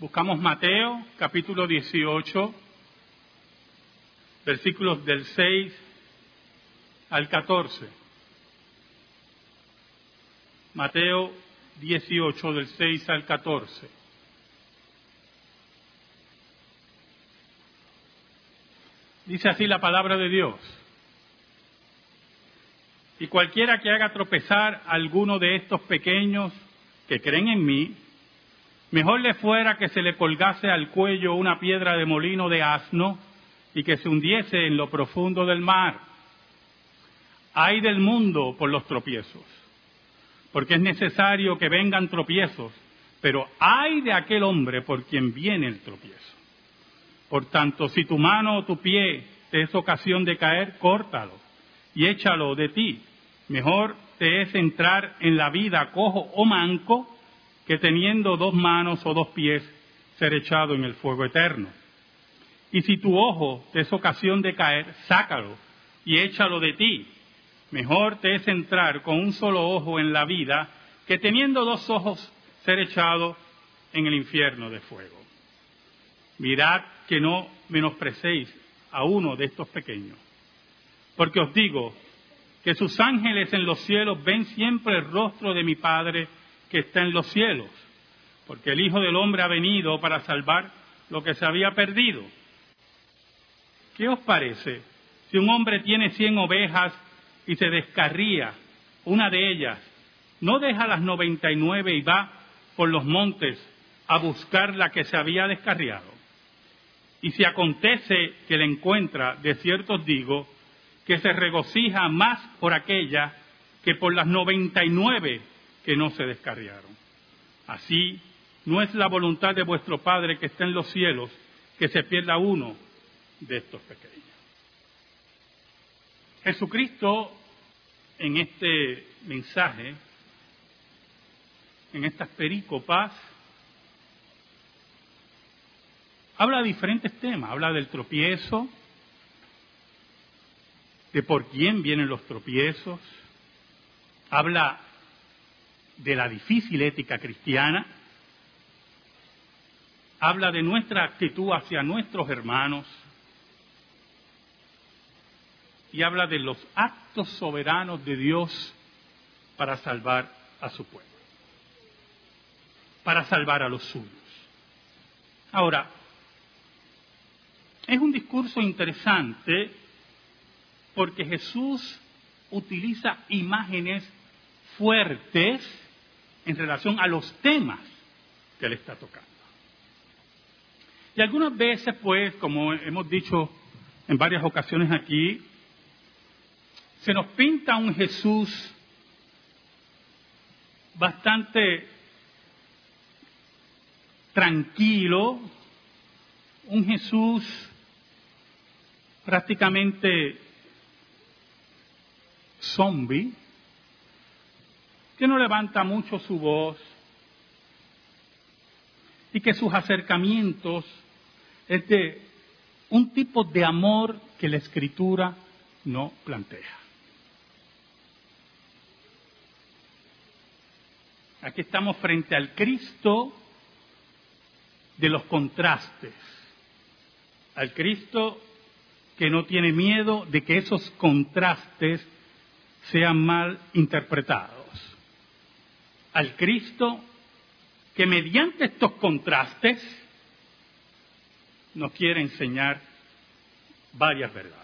Buscamos Mateo capítulo 18, versículos del 6 al 14. Mateo 18 del 6 al 14. Dice así la palabra de Dios. Y cualquiera que haga tropezar a alguno de estos pequeños que creen en mí, mejor le fuera que se le colgase al cuello una piedra de molino de asno y que se hundiese en lo profundo del mar. Hay del mundo por los tropiezos, porque es necesario que vengan tropiezos, pero hay de aquel hombre por quien viene el tropiezo. Por tanto, si tu mano o tu pie te es ocasión de caer, córtalo y échalo de ti. Mejor te es entrar en la vida cojo o manco que teniendo dos manos o dos pies ser echado en el fuego eterno. Y si tu ojo te es ocasión de caer, sácalo y échalo de ti. Mejor te es entrar con un solo ojo en la vida que teniendo dos ojos ser echado en el infierno de fuego. Mirad que no menosprecéis a uno de estos pequeños. Porque os digo que sus ángeles en los cielos ven siempre el rostro de mi Padre que está en los cielos. Porque el Hijo del Hombre ha venido para salvar lo que se había perdido. ¿Qué os parece si un hombre tiene cien ovejas y se descarría una de ellas? ¿No deja las noventa y nueve y va por los montes a buscar la que se había descarriado? Y si acontece que le encuentra, de cierto os digo, que se regocija más por aquella que por las noventa y nueve que no se descarriaron. Así, no es la voluntad de vuestro Padre que está en los cielos que se pierda uno de estos pequeños. Jesucristo en este mensaje, en estas perícopas, habla de diferentes temas, habla del tropiezo, de por quién vienen los tropiezos, habla de la difícil ética cristiana, habla de nuestra actitud hacia nuestros hermanos y habla de los actos soberanos de Dios para salvar a su pueblo, para salvar a los suyos. Ahora, es un discurso interesante porque Jesús utiliza imágenes fuertes en relación a los temas que él está tocando. Y algunas veces, pues, como hemos dicho en varias ocasiones aquí, se nos pinta un Jesús bastante tranquilo, un Jesús prácticamente zombie, que no levanta mucho su voz y que sus acercamientos es de un tipo de amor que la escritura no plantea. Aquí estamos frente al Cristo de los contrastes, al Cristo que no tiene miedo de que esos contrastes sean mal interpretados. Al Cristo que mediante estos contrastes nos quiere enseñar varias verdades.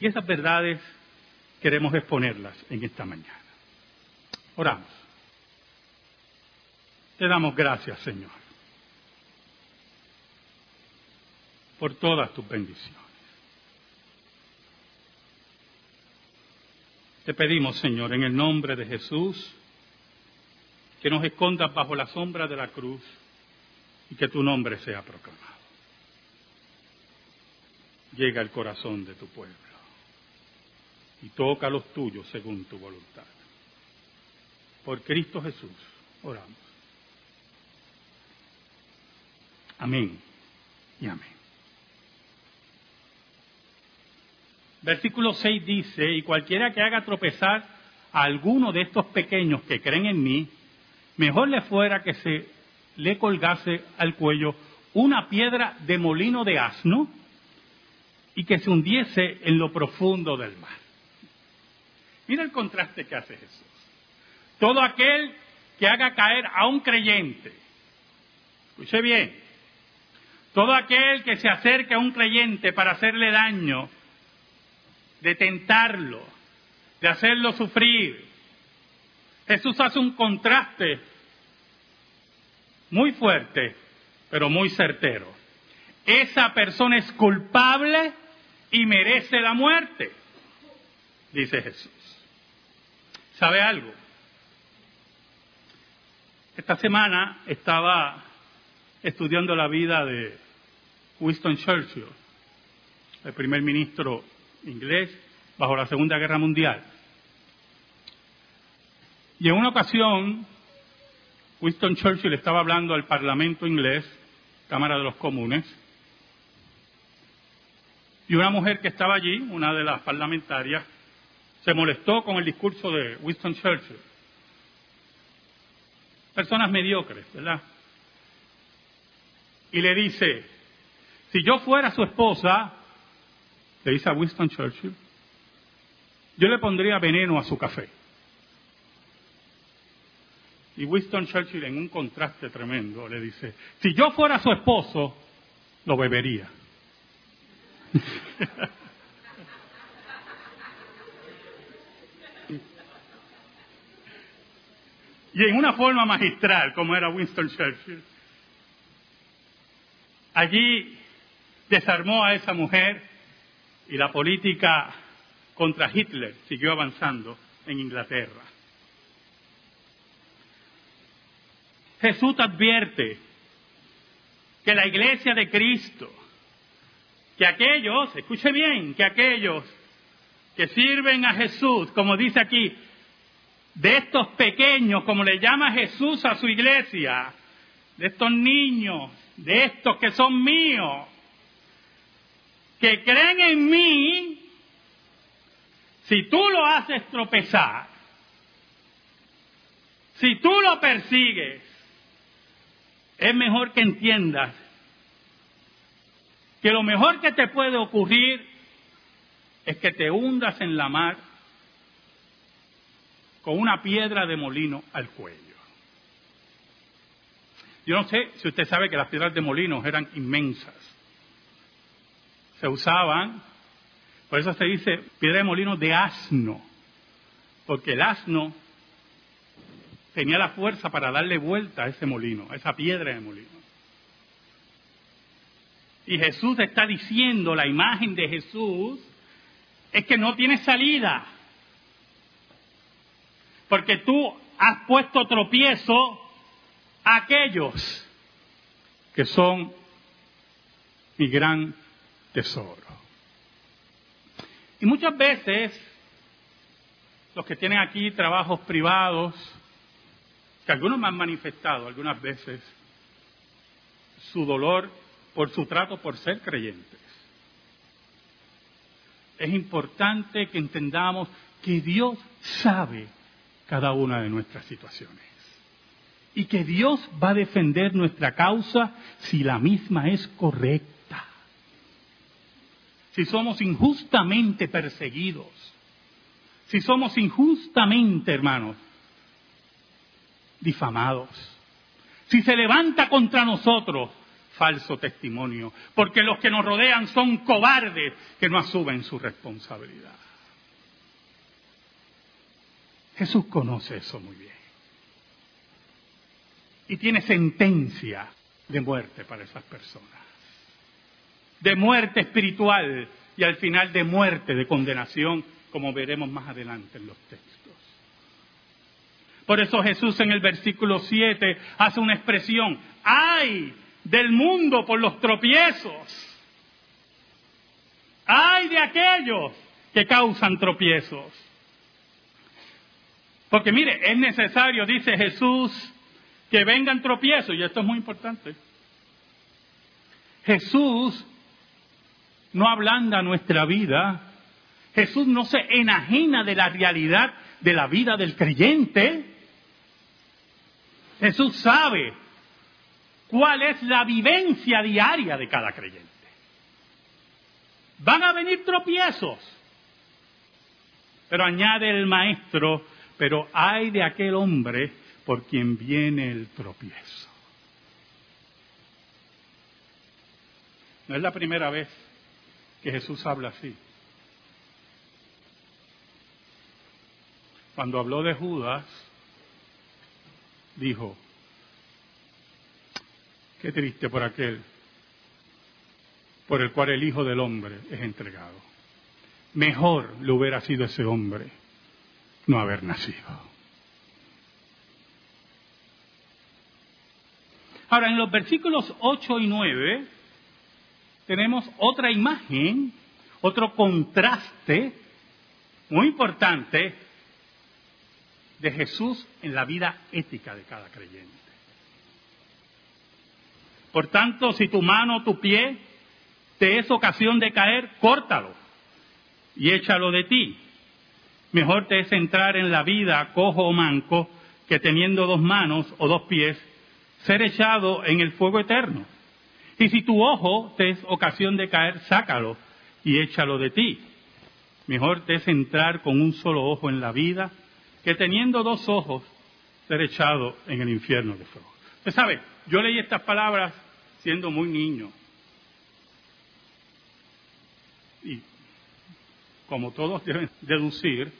Y esas verdades queremos exponerlas en esta mañana. Oramos. Te damos gracias, Señor. por todas tus bendiciones. Te pedimos, Señor, en el nombre de Jesús, que nos escondas bajo la sombra de la cruz y que tu nombre sea proclamado. Llega al corazón de tu pueblo y toca los tuyos según tu voluntad. Por Cristo Jesús, oramos. Amén y amén. Versículo 6 dice, y cualquiera que haga tropezar a alguno de estos pequeños que creen en mí, mejor le fuera que se le colgase al cuello una piedra de molino de asno y que se hundiese en lo profundo del mar. Mira el contraste que hace Jesús. Todo aquel que haga caer a un creyente, escuche bien, todo aquel que se acerque a un creyente para hacerle daño, de tentarlo, de hacerlo sufrir, Jesús hace un contraste muy fuerte, pero muy certero. Esa persona es culpable y merece la muerte, dice Jesús. ¿Sabe algo? Esta semana estaba estudiando la vida de Winston Churchill, el primer ministro inglés bajo la Segunda Guerra Mundial. Y en una ocasión, Winston Churchill estaba hablando al Parlamento inglés, Cámara de los Comunes, y una mujer que estaba allí, una de las parlamentarias, se molestó con el discurso de Winston Churchill. Personas mediocres, ¿verdad? Y le dice, si yo fuera su esposa, le dice a Winston Churchill, yo le pondría veneno a su café. Y Winston Churchill, en un contraste tremendo, le dice, si yo fuera su esposo, lo bebería. y en una forma magistral, como era Winston Churchill, allí desarmó a esa mujer y la política contra Hitler siguió avanzando en Inglaterra. Jesús advierte que la iglesia de Cristo, que aquellos, escuche bien, que aquellos que sirven a Jesús, como dice aquí, de estos pequeños, como le llama Jesús a su iglesia, de estos niños, de estos que son míos, que creen en mí, si tú lo haces tropezar, si tú lo persigues, es mejor que entiendas que lo mejor que te puede ocurrir es que te hundas en la mar con una piedra de molino al cuello. Yo no sé si usted sabe que las piedras de molino eran inmensas. Se usaban, por eso se dice piedra de molino de asno, porque el asno tenía la fuerza para darle vuelta a ese molino, a esa piedra de molino. Y Jesús está diciendo, la imagen de Jesús es que no tiene salida. Porque tú has puesto tropiezo a aquellos que son mi gran tesoro. Y muchas veces los que tienen aquí trabajos privados, que algunos me han manifestado algunas veces su dolor por su trato por ser creyentes. Es importante que entendamos que Dios sabe cada una de nuestras situaciones y que Dios va a defender nuestra causa si la misma es correcta. Si somos injustamente perseguidos, si somos injustamente, hermanos, difamados. Si se levanta contra nosotros falso testimonio, porque los que nos rodean son cobardes que no asumen su responsabilidad. Jesús conoce eso muy bien. Y tiene sentencia de muerte para esas personas. De muerte espiritual y al final de muerte, de condenación, como veremos más adelante en los textos. Por eso Jesús en el versículo 7 hace una expresión, ay del mundo por los tropiezos, ay de aquellos que causan tropiezos. Porque mire, es necesario, dice Jesús, que vengan tropiezos, y esto es muy importante. Jesús no ablanda nuestra vida, Jesús no se enajena de la realidad de la vida del creyente. Jesús sabe cuál es la vivencia diaria de cada creyente. Van a venir tropiezos. Pero añade el maestro, pero hay de aquel hombre por quien viene el tropiezo. No es la primera vez que Jesús habla así. Cuando habló de Judas, dijo, qué triste por aquel por el cual el Hijo del Hombre es entregado. Mejor le hubiera sido ese hombre no haber nacido. Ahora, en los versículos 8 y 9 tenemos otra imagen, otro contraste muy importante de Jesús en la vida ética de cada creyente. Por tanto, si tu mano o tu pie te es ocasión de caer, córtalo y échalo de ti. Mejor te es entrar en la vida cojo o manco que teniendo dos manos o dos pies, ser echado en el fuego eterno. Y si tu ojo te es ocasión de caer, sácalo y échalo de ti. Mejor te es entrar con un solo ojo en la vida que teniendo dos ojos ser echado en el infierno de fuego. Usted sabe, yo leí estas palabras siendo muy niño. Y como todos deben deducir,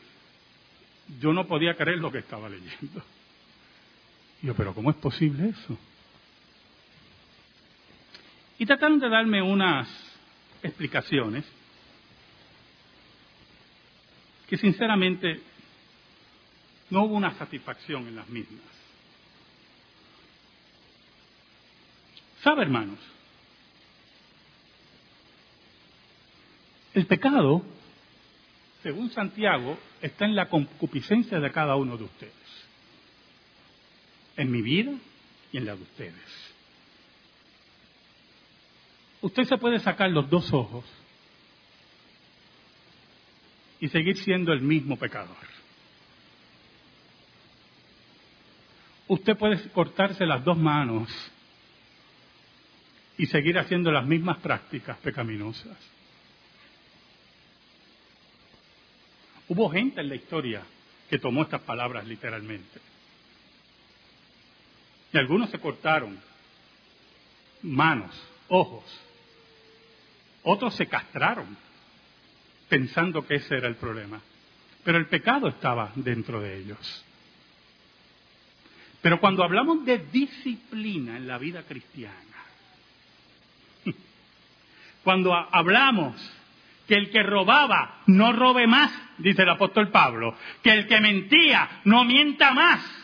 yo no podía creer lo que estaba leyendo. yo, pero ¿cómo es posible eso? Y trataron de darme unas explicaciones que sinceramente no hubo una satisfacción en las mismas. ¿Sabe, hermanos? El pecado, según Santiago, está en la concupiscencia de cada uno de ustedes. En mi vida y en la de ustedes. Usted se puede sacar los dos ojos y seguir siendo el mismo pecador. Usted puede cortarse las dos manos y seguir haciendo las mismas prácticas pecaminosas. Hubo gente en la historia que tomó estas palabras literalmente. Y algunos se cortaron manos, ojos. Otros se castraron pensando que ese era el problema. Pero el pecado estaba dentro de ellos. Pero cuando hablamos de disciplina en la vida cristiana, cuando hablamos que el que robaba no robe más, dice el apóstol Pablo, que el que mentía no mienta más,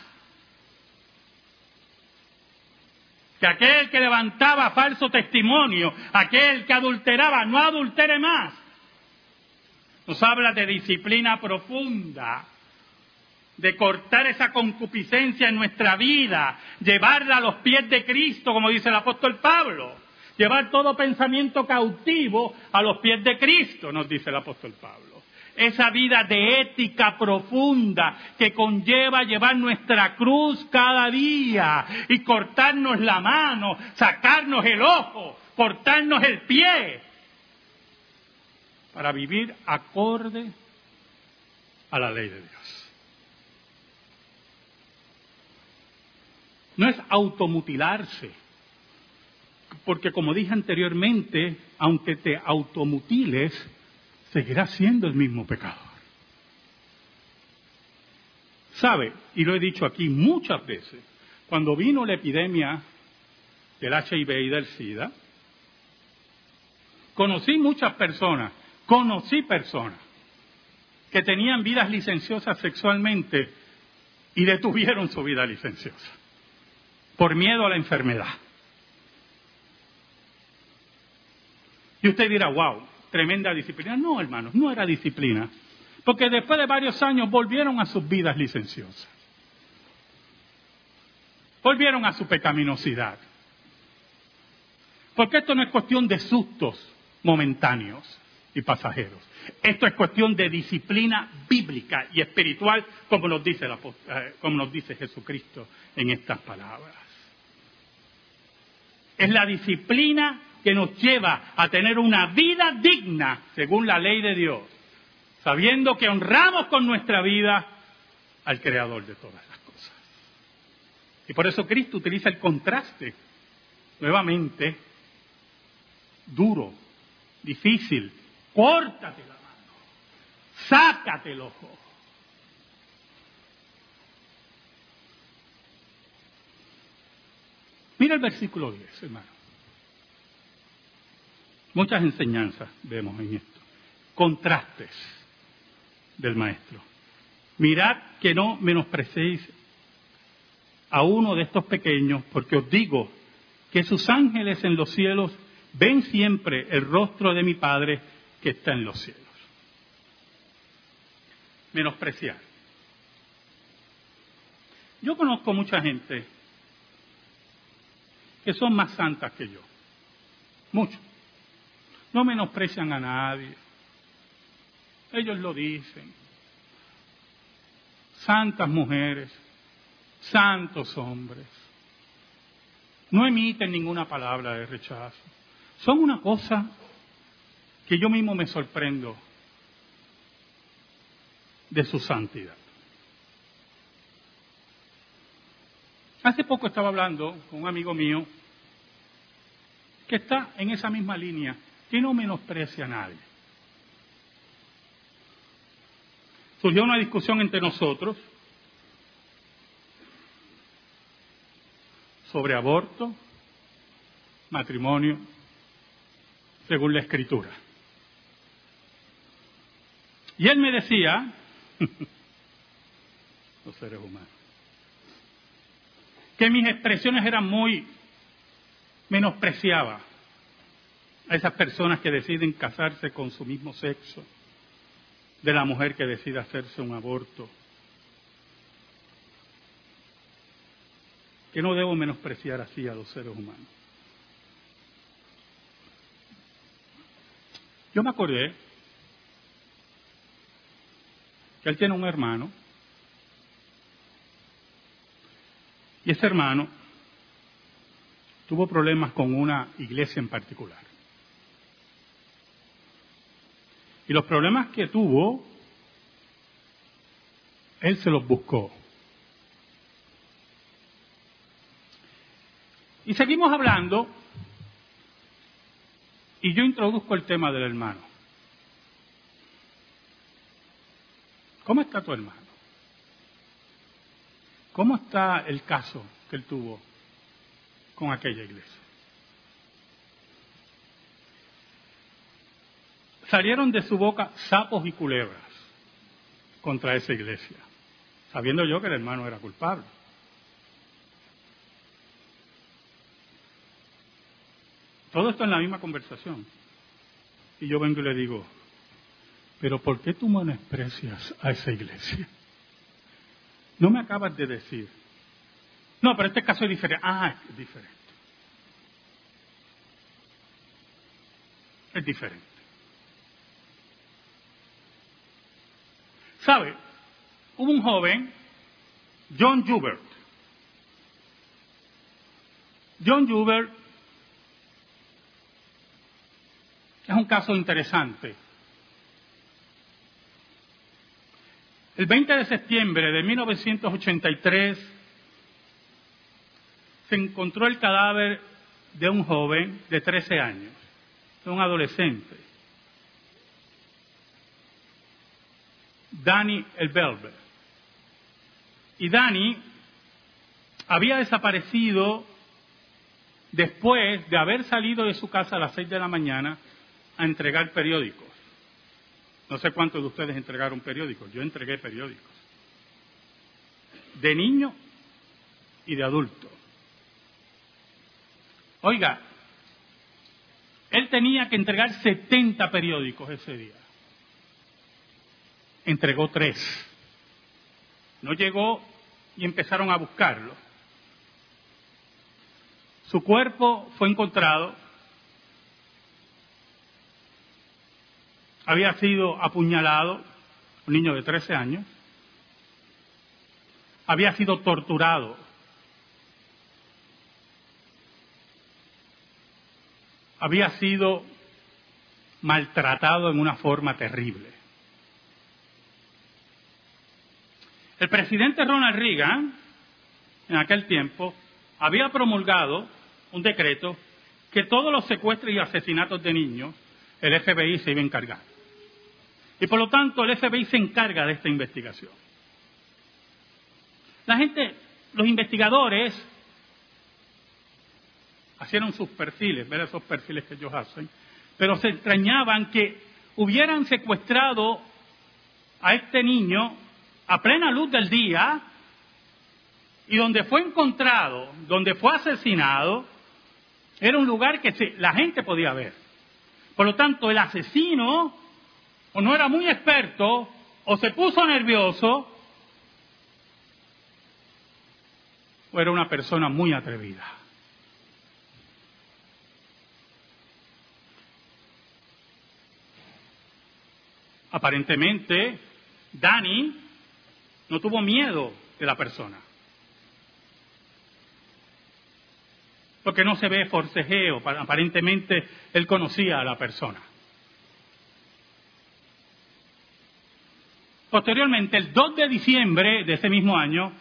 que aquel que levantaba falso testimonio, aquel que adulteraba no adultere más. Nos habla de disciplina profunda, de cortar esa concupiscencia en nuestra vida, llevarla a los pies de Cristo, como dice el apóstol Pablo llevar todo pensamiento cautivo a los pies de Cristo, nos dice el apóstol Pablo. Esa vida de ética profunda que conlleva llevar nuestra cruz cada día y cortarnos la mano, sacarnos el ojo, cortarnos el pie, para vivir acorde a la ley de Dios. No es automutilarse porque como dije anteriormente, aunque te automutiles, seguirás siendo el mismo pecador. ¿Sabe? Y lo he dicho aquí muchas veces, cuando vino la epidemia del HIV y del SIDA, conocí muchas personas, conocí personas que tenían vidas licenciosas sexualmente y detuvieron su vida licenciosa por miedo a la enfermedad. Y usted dirá, wow, tremenda disciplina. No, hermanos, no era disciplina. Porque después de varios años volvieron a sus vidas licenciosas. Volvieron a su pecaminosidad. Porque esto no es cuestión de sustos momentáneos. y pasajeros. Esto es cuestión de disciplina bíblica y espiritual, como nos dice, eh, como nos dice Jesucristo en estas palabras. Es la disciplina que nos lleva a tener una vida digna según la ley de Dios, sabiendo que honramos con nuestra vida al Creador de todas las cosas. Y por eso Cristo utiliza el contraste, nuevamente, duro, difícil, córtate la mano, sácate el ojo. Mira el versículo 10, hermano. Muchas enseñanzas vemos en esto. Contrastes del maestro. Mirad que no menosprecéis a uno de estos pequeños, porque os digo que sus ángeles en los cielos ven siempre el rostro de mi Padre que está en los cielos. Menospreciar. Yo conozco mucha gente que son más santas que yo. Muchos. No menosprecian a nadie. Ellos lo dicen. Santas mujeres, santos hombres. No emiten ninguna palabra de rechazo. Son una cosa que yo mismo me sorprendo de su santidad. Hace poco estaba hablando con un amigo mío que está en esa misma línea, que no menosprecia a nadie. Surgió una discusión entre nosotros sobre aborto, matrimonio, según la escritura. Y él me decía, los seres humanos, que mis expresiones eran muy menospreciaba a esas personas que deciden casarse con su mismo sexo, de la mujer que decide hacerse un aborto. Que no debo menospreciar así a los seres humanos. Yo me acordé que él tiene un hermano y ese hermano tuvo problemas con una iglesia en particular. Y los problemas que tuvo, él se los buscó. Y seguimos hablando y yo introduzco el tema del hermano. ¿Cómo está tu hermano? ¿Cómo está el caso que él tuvo con aquella iglesia? Salieron de su boca sapos y culebras contra esa iglesia, sabiendo yo que el hermano era culpable. Todo esto en la misma conversación. Y yo vengo y le digo, pero ¿por qué tú menosprecias a esa iglesia? No me acabas de decir. No, pero este caso es diferente. Ah, es diferente. Es diferente. ¿Sabe? Hubo un joven, John Jubert. John Jubert Es un caso interesante. El 20 de septiembre de 1983 se encontró el cadáver de un joven de 13 años, de un adolescente, Danny El Belver. Y Danny había desaparecido después de haber salido de su casa a las 6 de la mañana a entregar periódicos. No sé cuántos de ustedes entregaron periódicos, yo entregué periódicos. De niño y de adulto. Oiga, él tenía que entregar 70 periódicos ese día. Entregó tres. No llegó y empezaron a buscarlo. Su cuerpo fue encontrado había sido apuñalado, un niño de 13 años, había sido torturado, había sido maltratado en una forma terrible. El presidente Ronald Reagan, en aquel tiempo, había promulgado un decreto que todos los secuestros y asesinatos de niños, el FBI se iba a encargar. Y por lo tanto, el FBI se encarga de esta investigación. La gente, los investigadores, hicieron sus perfiles, ver esos perfiles que ellos hacen, pero se extrañaban que hubieran secuestrado a este niño a plena luz del día y donde fue encontrado, donde fue asesinado, era un lugar que la gente podía ver. Por lo tanto, el asesino o no era muy experto o se puso nervioso o era una persona muy atrevida. Aparentemente, Dani no tuvo miedo de la persona. Porque no se ve forcejeo, aparentemente él conocía a la persona. Posteriormente, el 2 de diciembre de ese mismo año,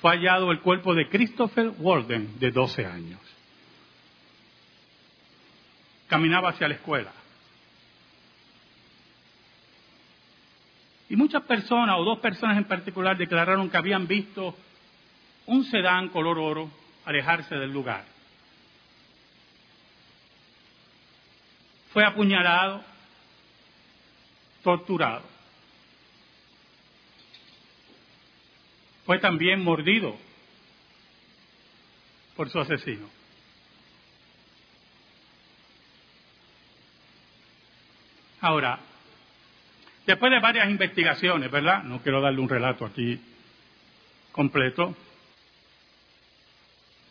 fue hallado el cuerpo de Christopher Walden, de 12 años. Caminaba hacia la escuela. Y muchas personas, o dos personas en particular, declararon que habían visto un sedán color oro alejarse del lugar. Fue apuñalado, torturado. Fue también mordido por su asesino. Ahora, Después de varias investigaciones, ¿verdad? No quiero darle un relato aquí completo.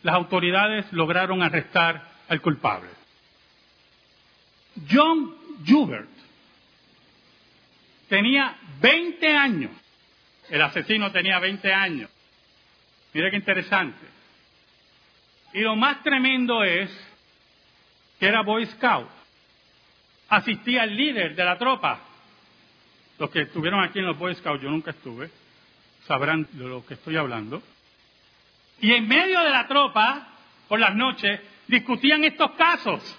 Las autoridades lograron arrestar al culpable. John Jubert tenía 20 años. El asesino tenía 20 años. Mire qué interesante. Y lo más tremendo es que era Boy Scout. Asistía al líder de la tropa, los que estuvieron aquí en los Boy Scouts, yo nunca estuve, sabrán de lo que estoy hablando. Y en medio de la tropa, por las noches, discutían estos casos.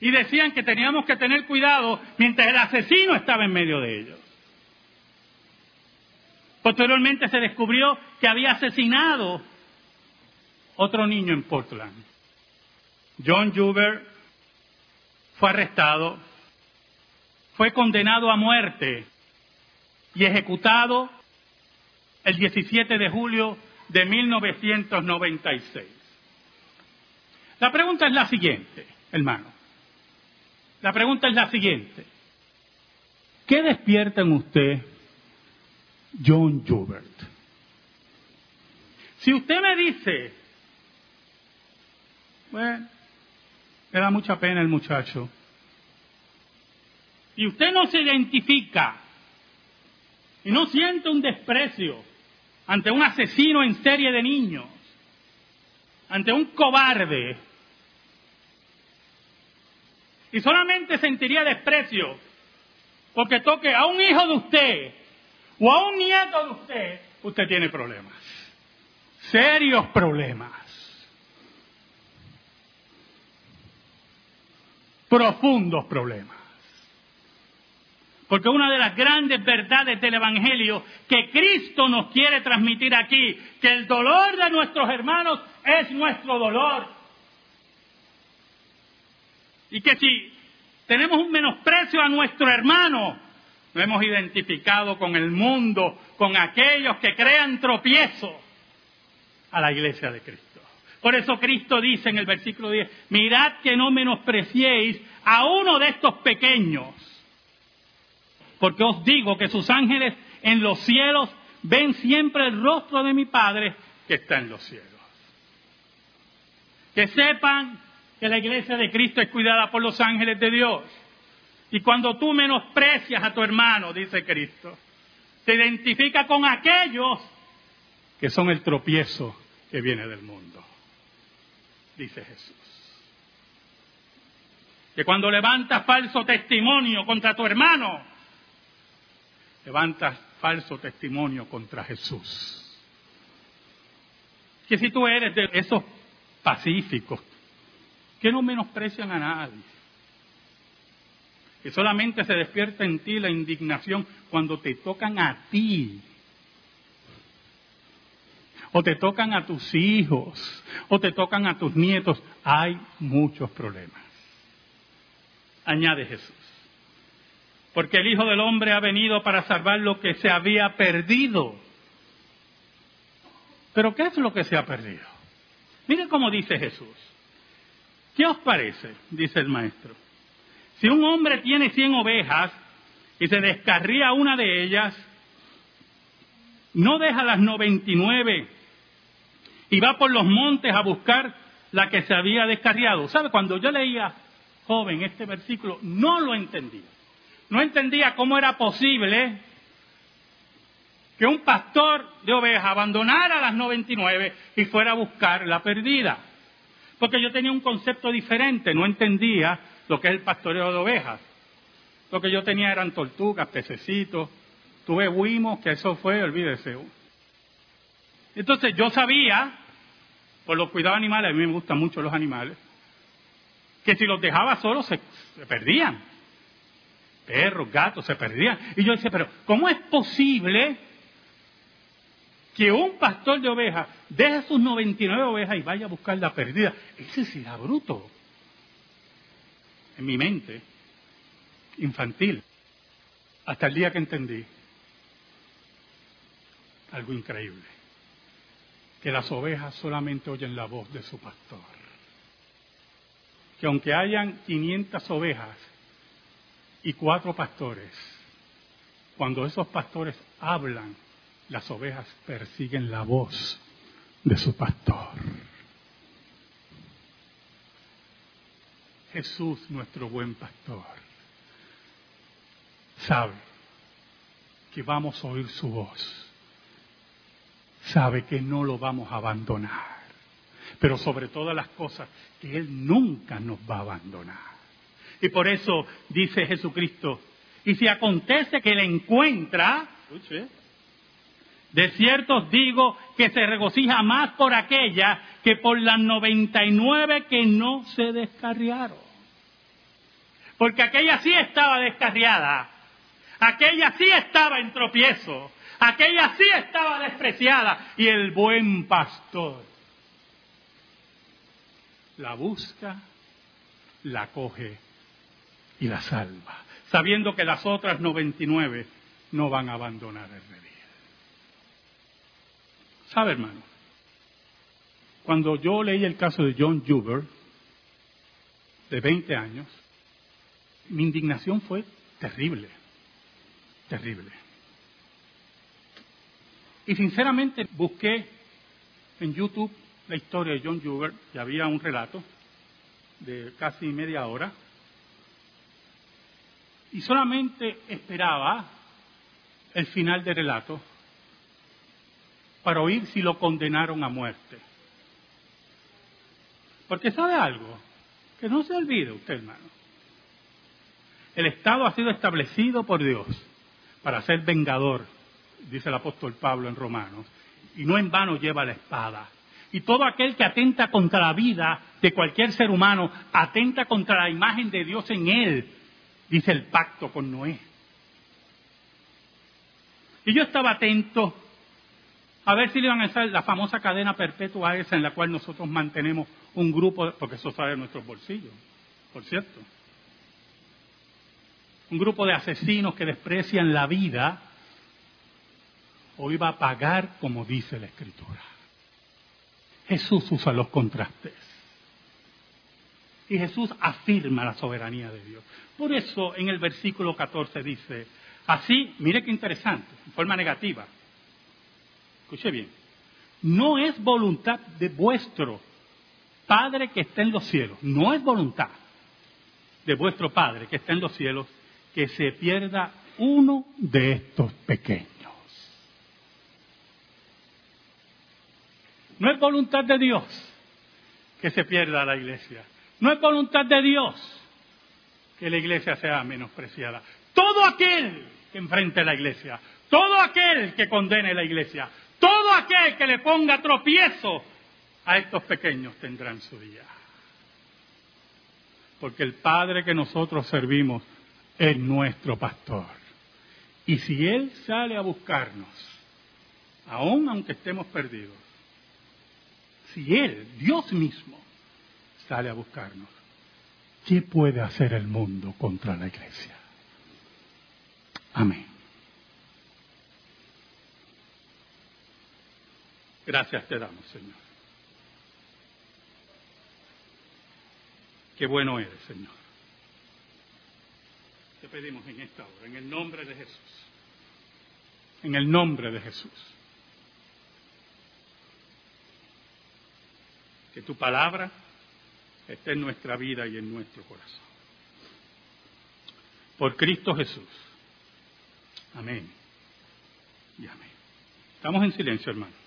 Y decían que teníamos que tener cuidado mientras el asesino estaba en medio de ellos. Posteriormente se descubrió que había asesinado otro niño en Portland. John Juber fue arrestado fue condenado a muerte y ejecutado el 17 de julio de 1996. La pregunta es la siguiente, hermano. La pregunta es la siguiente. ¿Qué despierta en usted John Jubert? Si usted me dice, bueno, me da mucha pena el muchacho, y usted no se identifica y no siente un desprecio ante un asesino en serie de niños, ante un cobarde, y solamente sentiría desprecio porque toque a un hijo de usted o a un nieto de usted, usted tiene problemas, serios problemas, profundos problemas. Porque una de las grandes verdades del Evangelio que Cristo nos quiere transmitir aquí, que el dolor de nuestros hermanos es nuestro dolor. Y que si tenemos un menosprecio a nuestro hermano, lo hemos identificado con el mundo, con aquellos que crean tropiezo a la iglesia de Cristo. Por eso Cristo dice en el versículo 10, mirad que no menospreciéis a uno de estos pequeños porque os digo que sus ángeles en los cielos ven siempre el rostro de mi Padre que está en los cielos. Que sepan que la iglesia de Cristo es cuidada por los ángeles de Dios. Y cuando tú menosprecias a tu hermano, dice Cristo, te identifica con aquellos que son el tropiezo que viene del mundo, dice Jesús. Que cuando levantas falso testimonio contra tu hermano, levantas falso testimonio contra Jesús. Que si tú eres de esos pacíficos, que no menosprecian a nadie, que solamente se despierta en ti la indignación cuando te tocan a ti, o te tocan a tus hijos, o te tocan a tus nietos, hay muchos problemas. Añade Jesús. Porque el Hijo del Hombre ha venido para salvar lo que se había perdido. Pero ¿qué es lo que se ha perdido? Miren cómo dice Jesús. ¿Qué os parece? Dice el maestro. Si un hombre tiene cien ovejas y se descarría una de ellas, no deja las noventa y nueve y va por los montes a buscar la que se había descarriado. ¿Sabe? Cuando yo leía joven este versículo, no lo entendía. No entendía cómo era posible que un pastor de ovejas abandonara las 99 y fuera a buscar la perdida. Porque yo tenía un concepto diferente, no entendía lo que es el pastoreo de ovejas. Lo que yo tenía eran tortugas, pececitos, tuve huimos, que eso fue, olvídese. Entonces yo sabía, por los cuidados animales, a mí me gustan mucho los animales, que si los dejaba solos se, se perdían. Perros, gatos, se perdían. Y yo decía, pero ¿cómo es posible que un pastor de ovejas deje sus 99 ovejas y vaya a buscar la perdida. Ese sí bruto. En mi mente, infantil. Hasta el día que entendí algo increíble. Que las ovejas solamente oyen la voz de su pastor. Que aunque hayan 500 ovejas y cuatro pastores, cuando esos pastores hablan las ovejas persiguen la voz de su pastor. Jesús, nuestro buen pastor, sabe que vamos a oír su voz. Sabe que no lo vamos a abandonar. Pero sobre todas las cosas, que Él nunca nos va a abandonar. Y por eso dice Jesucristo, y si acontece que le encuentra, de cierto os digo que se regocija más por aquella que por las noventa y nueve que no se descarriaron. Porque aquella sí estaba descarriada, aquella sí estaba en tropiezo, aquella sí estaba despreciada y el buen pastor la busca, la coge y la salva, sabiendo que las otras noventa y nueve no van a abandonar el rey. ¿Sabe, hermano? Cuando yo leí el caso de John Juber, de 20 años, mi indignación fue terrible, terrible. Y sinceramente busqué en YouTube la historia de John Juber y había un relato de casi media hora. Y solamente esperaba el final del relato para oír si lo condenaron a muerte. Porque sabe algo, que no se olvide usted, hermano. El Estado ha sido establecido por Dios para ser vengador, dice el apóstol Pablo en Romanos, y no en vano lleva la espada. Y todo aquel que atenta contra la vida de cualquier ser humano, atenta contra la imagen de Dios en él, dice el pacto con Noé. Y yo estaba atento a ver si le van a hacer la famosa cadena perpetua esa en la cual nosotros mantenemos un grupo, porque eso sale de nuestros bolsillos, por cierto. Un grupo de asesinos que desprecian la vida, hoy va a pagar como dice la Escritura. Jesús usa los contrastes. Y Jesús afirma la soberanía de Dios. Por eso en el versículo 14 dice, así, mire qué interesante, en forma negativa, Escuche bien. No es voluntad de vuestro Padre que está en los cielos. No es voluntad. de vuestro Padre que está en los cielos que se pierda uno de estos pequeños. No es voluntad de Dios que se pierda la iglesia. No es voluntad de Dios que la iglesia sea menospreciada. Todo aquel que enfrente la iglesia, todo aquel que condene la iglesia, todo aquel que le ponga tropiezo a estos pequeños tendrán su día. Porque el Padre que nosotros servimos es nuestro pastor. Y si Él sale a buscarnos, aun aunque estemos perdidos, si Él, Dios mismo, sale a buscarnos, ¿qué puede hacer el mundo contra la iglesia? Amén. Gracias te damos, Señor. Qué bueno eres, Señor. Te pedimos en esta hora, en el nombre de Jesús. En el nombre de Jesús. Que tu palabra esté en nuestra vida y en nuestro corazón. Por Cristo Jesús. Amén. Y amén. Estamos en silencio, hermano.